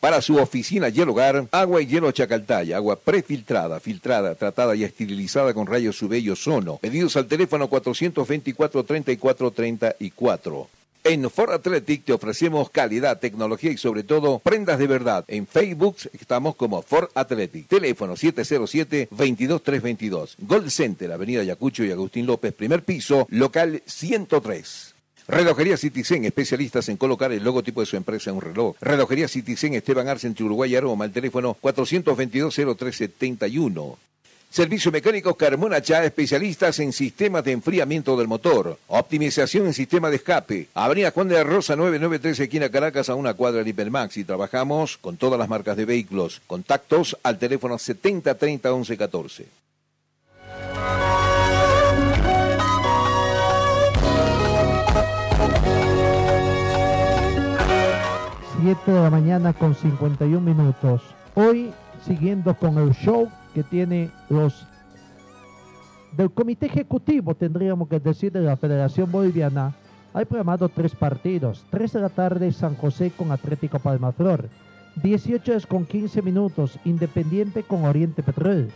Para su oficina y el hogar, agua y hielo Chacaltaya, agua prefiltrada, filtrada, tratada y esterilizada con rayos UV y ozono. Pedidos al teléfono 424-3434. En Ford Athletic te ofrecemos calidad, tecnología y sobre todo prendas de verdad. En Facebook estamos como Ford Athletic. Teléfono 707-22322. Gold Center, Avenida Yacucho y Agustín López, primer piso, local 103. Relojería Citizen, especialistas en colocar el logotipo de su empresa en un reloj. Relojería Citizen, Esteban Arce, entre Uruguay Aroma, el teléfono 422-0371. Servicio mecánico Carmona Chá, especialistas en sistemas de enfriamiento del motor. Optimización en sistema de escape. Avenida Juan de la Rosa 993, esquina Caracas, a una cuadra de Hipermax. Y trabajamos con todas las marcas de vehículos. Contactos al teléfono 7030 1114. 7 de la mañana con 51 minutos. Hoy, siguiendo con el show que tiene los del comité ejecutivo, tendríamos que decir, de la Federación Boliviana, hay programado tres partidos. 3 de la tarde, San José con Atlético Palmaflor. 18 es con 15 minutos, Independiente con Oriente Petrol.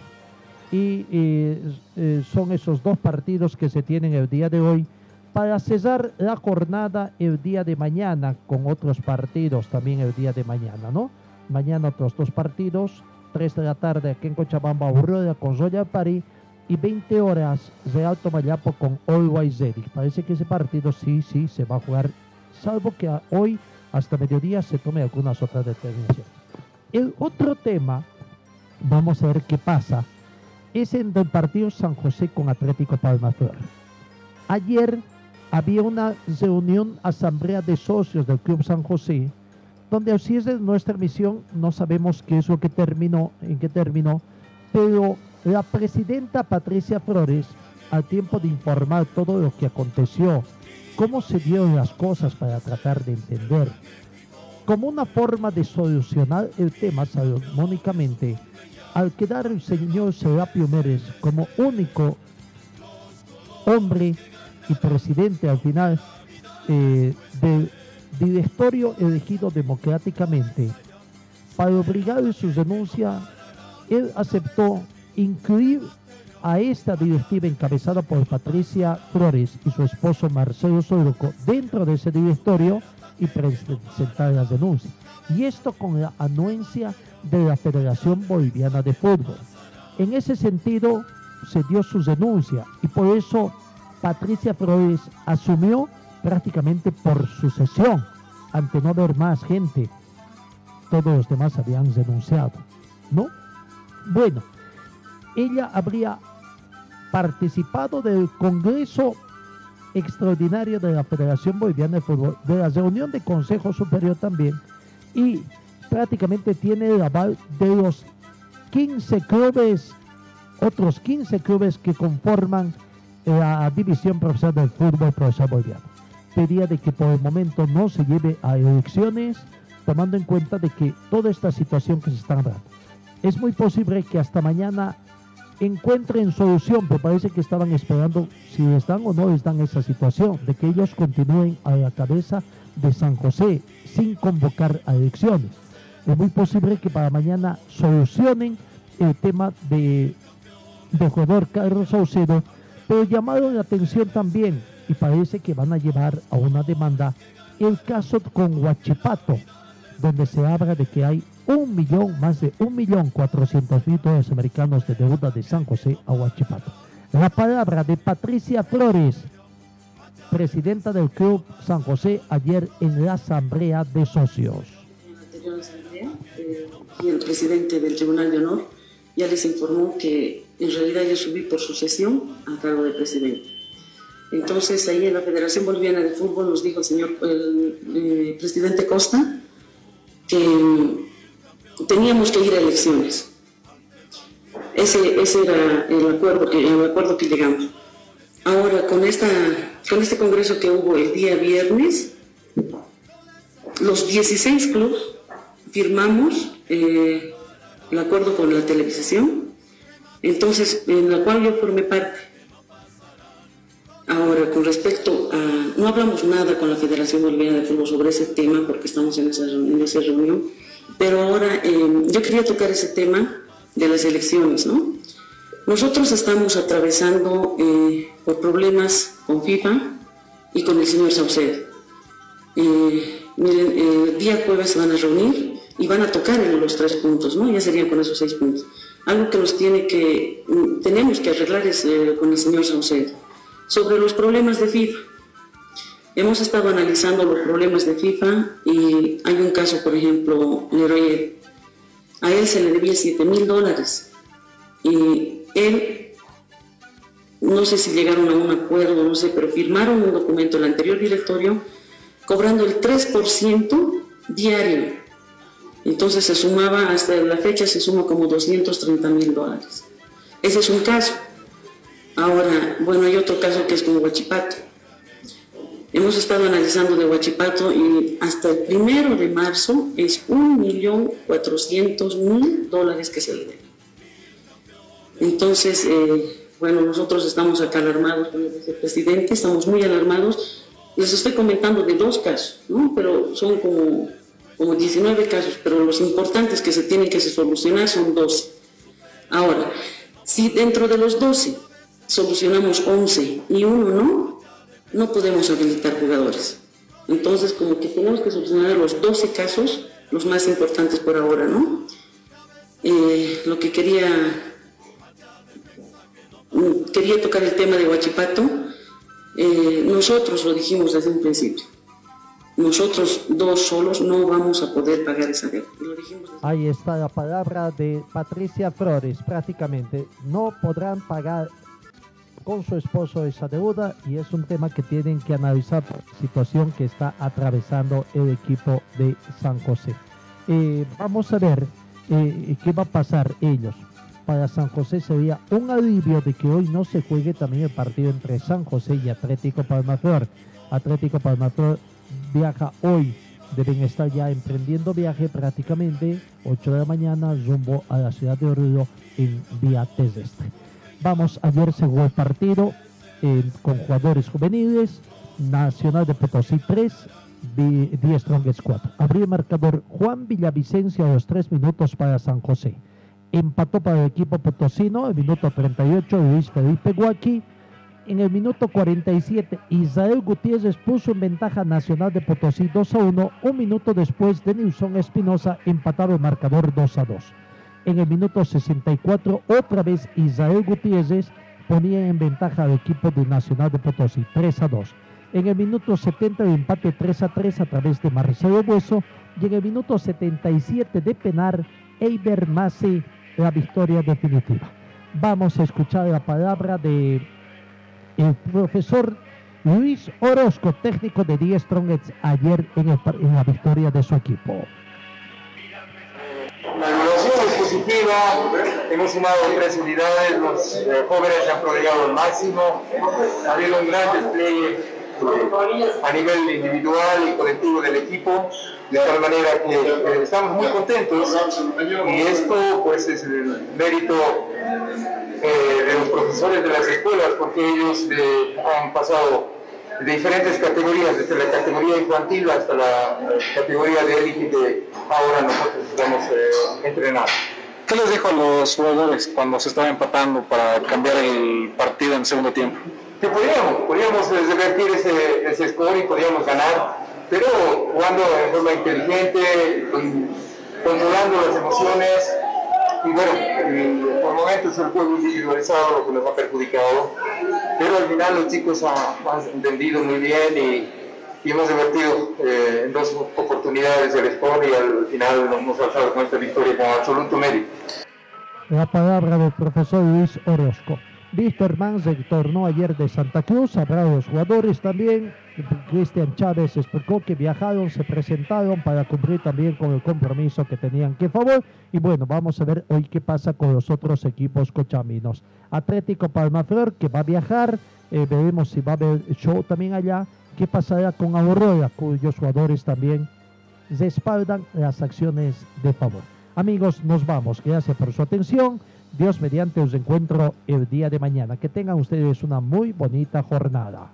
Y eh, son esos dos partidos que se tienen el día de hoy para cesar la jornada el día de mañana con otros partidos también el día de mañana, ¿no? Mañana otros dos partidos, 3 de la tarde aquí en Cochabamba, Aurora con Zoya París y 20 horas de Alto Mayapo con Always Ready. Parece que ese partido sí, sí se va a jugar, salvo que hoy hasta mediodía se tome algunas otras determinaciones. El otro tema, vamos a ver qué pasa, es en el partido San José con Atlético Palmaflor. Ayer había una reunión, asamblea de socios del Club San José, donde así es nuestra misión, no sabemos qué es lo que terminó, en qué terminó, pero la presidenta Patricia Flores, al tiempo de informar todo lo que aconteció, cómo se dieron las cosas para tratar de entender, como una forma de solucionar el tema salomónicamente, al quedar el señor Serapio Mérez como único hombre y presidente al final eh, del directorio elegido democráticamente, para obligar en su denuncia, él aceptó incluir a esta directiva encabezada por Patricia Flores y su esposo Marcelo Soroco dentro de ese directorio y presentar las denuncias. Y esto con la anuencia de la Federación Boliviana de Fútbol. En ese sentido se dio su denuncia y por eso Patricia Flores asumió prácticamente por sucesión, ante no haber más gente. Todos los demás habían denunciado, ¿no? Bueno, ella habría participado del Congreso Extraordinario de la Federación Boliviana de Fútbol, de la reunión de Consejo Superior también, y prácticamente tiene el aval de los 15 clubes, otros 15 clubes que conforman la División Profesional del Fútbol Profesional Boliviano. Pedía de que por el momento no se lleve a elecciones, tomando en cuenta de que toda esta situación que se está dando. Es muy posible que hasta mañana encuentren solución, pero parece que estaban esperando si les dan o no les dan esa situación, de que ellos continúen a la cabeza de San José sin convocar a elecciones. Es muy posible que para mañana solucionen el tema de, de jugador Carlos Saucedo, pero llamaron la atención también y parece que van a llevar a una demanda el caso con Huachipato, donde se habla de que hay un millón, más de un millón cuatrocientos mil dólares americanos de deuda de San José a Huachipato. La palabra de Patricia Flores, presidenta del Club San José, ayer en la Asamblea de Socios. eh, y el presidente del Tribunal de Honor ya les informó que en realidad yo subí por sucesión a cargo del presidente. Entonces ahí en la Federación Boliviana de Fútbol nos dijo el señor eh, presidente Costa que mm, teníamos que ir a elecciones. Ese, ese era el acuerdo, que, el acuerdo que llegamos. Ahora, con, esta, con este congreso que hubo el día viernes, los 16 clubes firmamos eh, el acuerdo con la televisación, entonces, en la cual yo formé parte. Ahora, con respecto a... No hablamos nada con la Federación Boliviana de Fútbol sobre ese tema porque estamos en esa, en esa reunión, pero ahora eh, yo quería tocar ese tema de las elecciones, ¿no? Nosotros estamos atravesando eh, por problemas con FIFA y con el señor Saucedo. Eh, miren, el día jueves se van a reunir y van a tocar en los tres puntos, ¿no? Ya serían con esos seis puntos. Algo que nos tiene que, mm, tenemos que arreglar es eh, con el señor Saucedo. Sobre los problemas de FIFA. Hemos estado analizando los problemas de FIFA y hay un caso, por ejemplo, Leroy. A él se le debía 7 mil dólares y él, no sé si llegaron a un acuerdo, no sé, pero firmaron un documento, el anterior directorio, cobrando el 3% diario. Entonces se sumaba, hasta la fecha se suma como 230 mil dólares. Ese es un caso. Ahora, bueno, hay otro caso que es con Huachipato. Hemos estado analizando de Huachipato y hasta el primero de marzo es 1.400.000 dólares que se le debe. Entonces, eh, bueno, nosotros estamos acá alarmados con el vicepresidente, estamos muy alarmados. Les estoy comentando de dos casos, ¿no? Pero son como, como 19 casos, pero los importantes que se tienen que solucionar son 12. Ahora, si dentro de los 12 solucionamos 11 y uno no, no podemos habilitar jugadores. Entonces, como que tenemos que solucionar los 12 casos, los más importantes por ahora, ¿no? Eh, lo que quería quería tocar el tema de Huachipato, eh, nosotros lo dijimos desde un principio. Nosotros dos solos no vamos a poder pagar esa deuda. Ahí está la palabra de Patricia Flores, prácticamente. No podrán pagar con su esposo esa deuda y es un tema que tienen que analizar por la situación que está atravesando el equipo de San José. Eh, vamos a ver eh, qué va a pasar ellos para San José sería un alivio de que hoy no se juegue también el partido entre San José y Atlético Palmaflor. Atlético Palmaflor viaja hoy, deben estar ya emprendiendo viaje prácticamente 8 de la mañana rumbo a la ciudad de Oruro en vía terrestre. Vamos, ayer se jugó el partido eh, con jugadores juveniles, Nacional de Potosí 3, 10 Strongest 4. Abrió el marcador Juan Villavicencio a los 3 minutos para San José. empató para el equipo potosino, el minuto 38 Luis Felipe Guaki. En el minuto 47, Israel Gutiérrez puso en ventaja Nacional de Potosí 2 a 1. Un minuto después, Denilson Espinosa empataba el marcador 2 a 2. En el minuto 64, otra vez Israel Gutiérrez ponía en ventaja al equipo de Nacional de Potosí 3 a 2. En el minuto 70, el empate 3 a 3 a través de Marcelo Hueso. Y en el minuto 77 de penar, Eiber Masi la victoria definitiva. Vamos a escuchar la palabra de el profesor Luis Orozco, técnico de Die Strongets, ayer en, la victoria de su equipo. La evaluación es positiva, hemos sumado tres unidades, los eh, jóvenes han progresado al máximo, ha habido un gran despliegue eh, a nivel individual y colectivo del equipo, de tal manera que eh, estamos muy contentos. Y esto pues es el mérito eh, de los profesores de las escuelas, porque ellos eh, han pasado de diferentes categorías, desde la categoría infantil hasta la categoría de élite que ahora nosotros estamos eh, entrenando. ¿Qué les dijo a los jugadores cuando se estaba empatando para cambiar el partido en segundo tiempo? Que podíamos, podíamos revertir ese, ese score y podíamos ganar, pero jugando de forma inteligente, controlando las emociones, y bueno, eh, por momentos el juego individualizado lo que nos ha perjudicado, pero al final los chicos han, entendido muy bien y, hemos divertido eh, en dos oportunidades el score y al final nos hemos alzado con esta victoria con absoluto mérito. La palabra del profesor Luis Orozco. Víctor Mans retornó ayer de Santa Cruz, habrá los jugadores también. Cristian Chávez explicó que viajaron, se presentaron para cumplir también con el compromiso que tenían que favor. Y bueno, vamos a ver hoy qué pasa con los otros equipos cochaminos. Atlético Palmaflor que va a viajar, eh, veremos si va a haber show también allá. ¿Qué pasará con Aurora, cuyos jugadores también respaldan las acciones de favor? Amigos, nos vamos. Gracias por su atención. Dios mediante os encuentro el día de mañana. Que tengan ustedes una muy bonita jornada.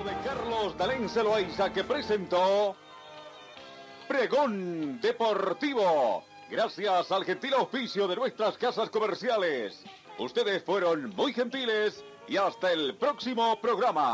de Carlos Celoaiza que presentó Pregón Deportivo. Gracias al gentil oficio de nuestras casas comerciales. Ustedes fueron muy gentiles y hasta el próximo programa.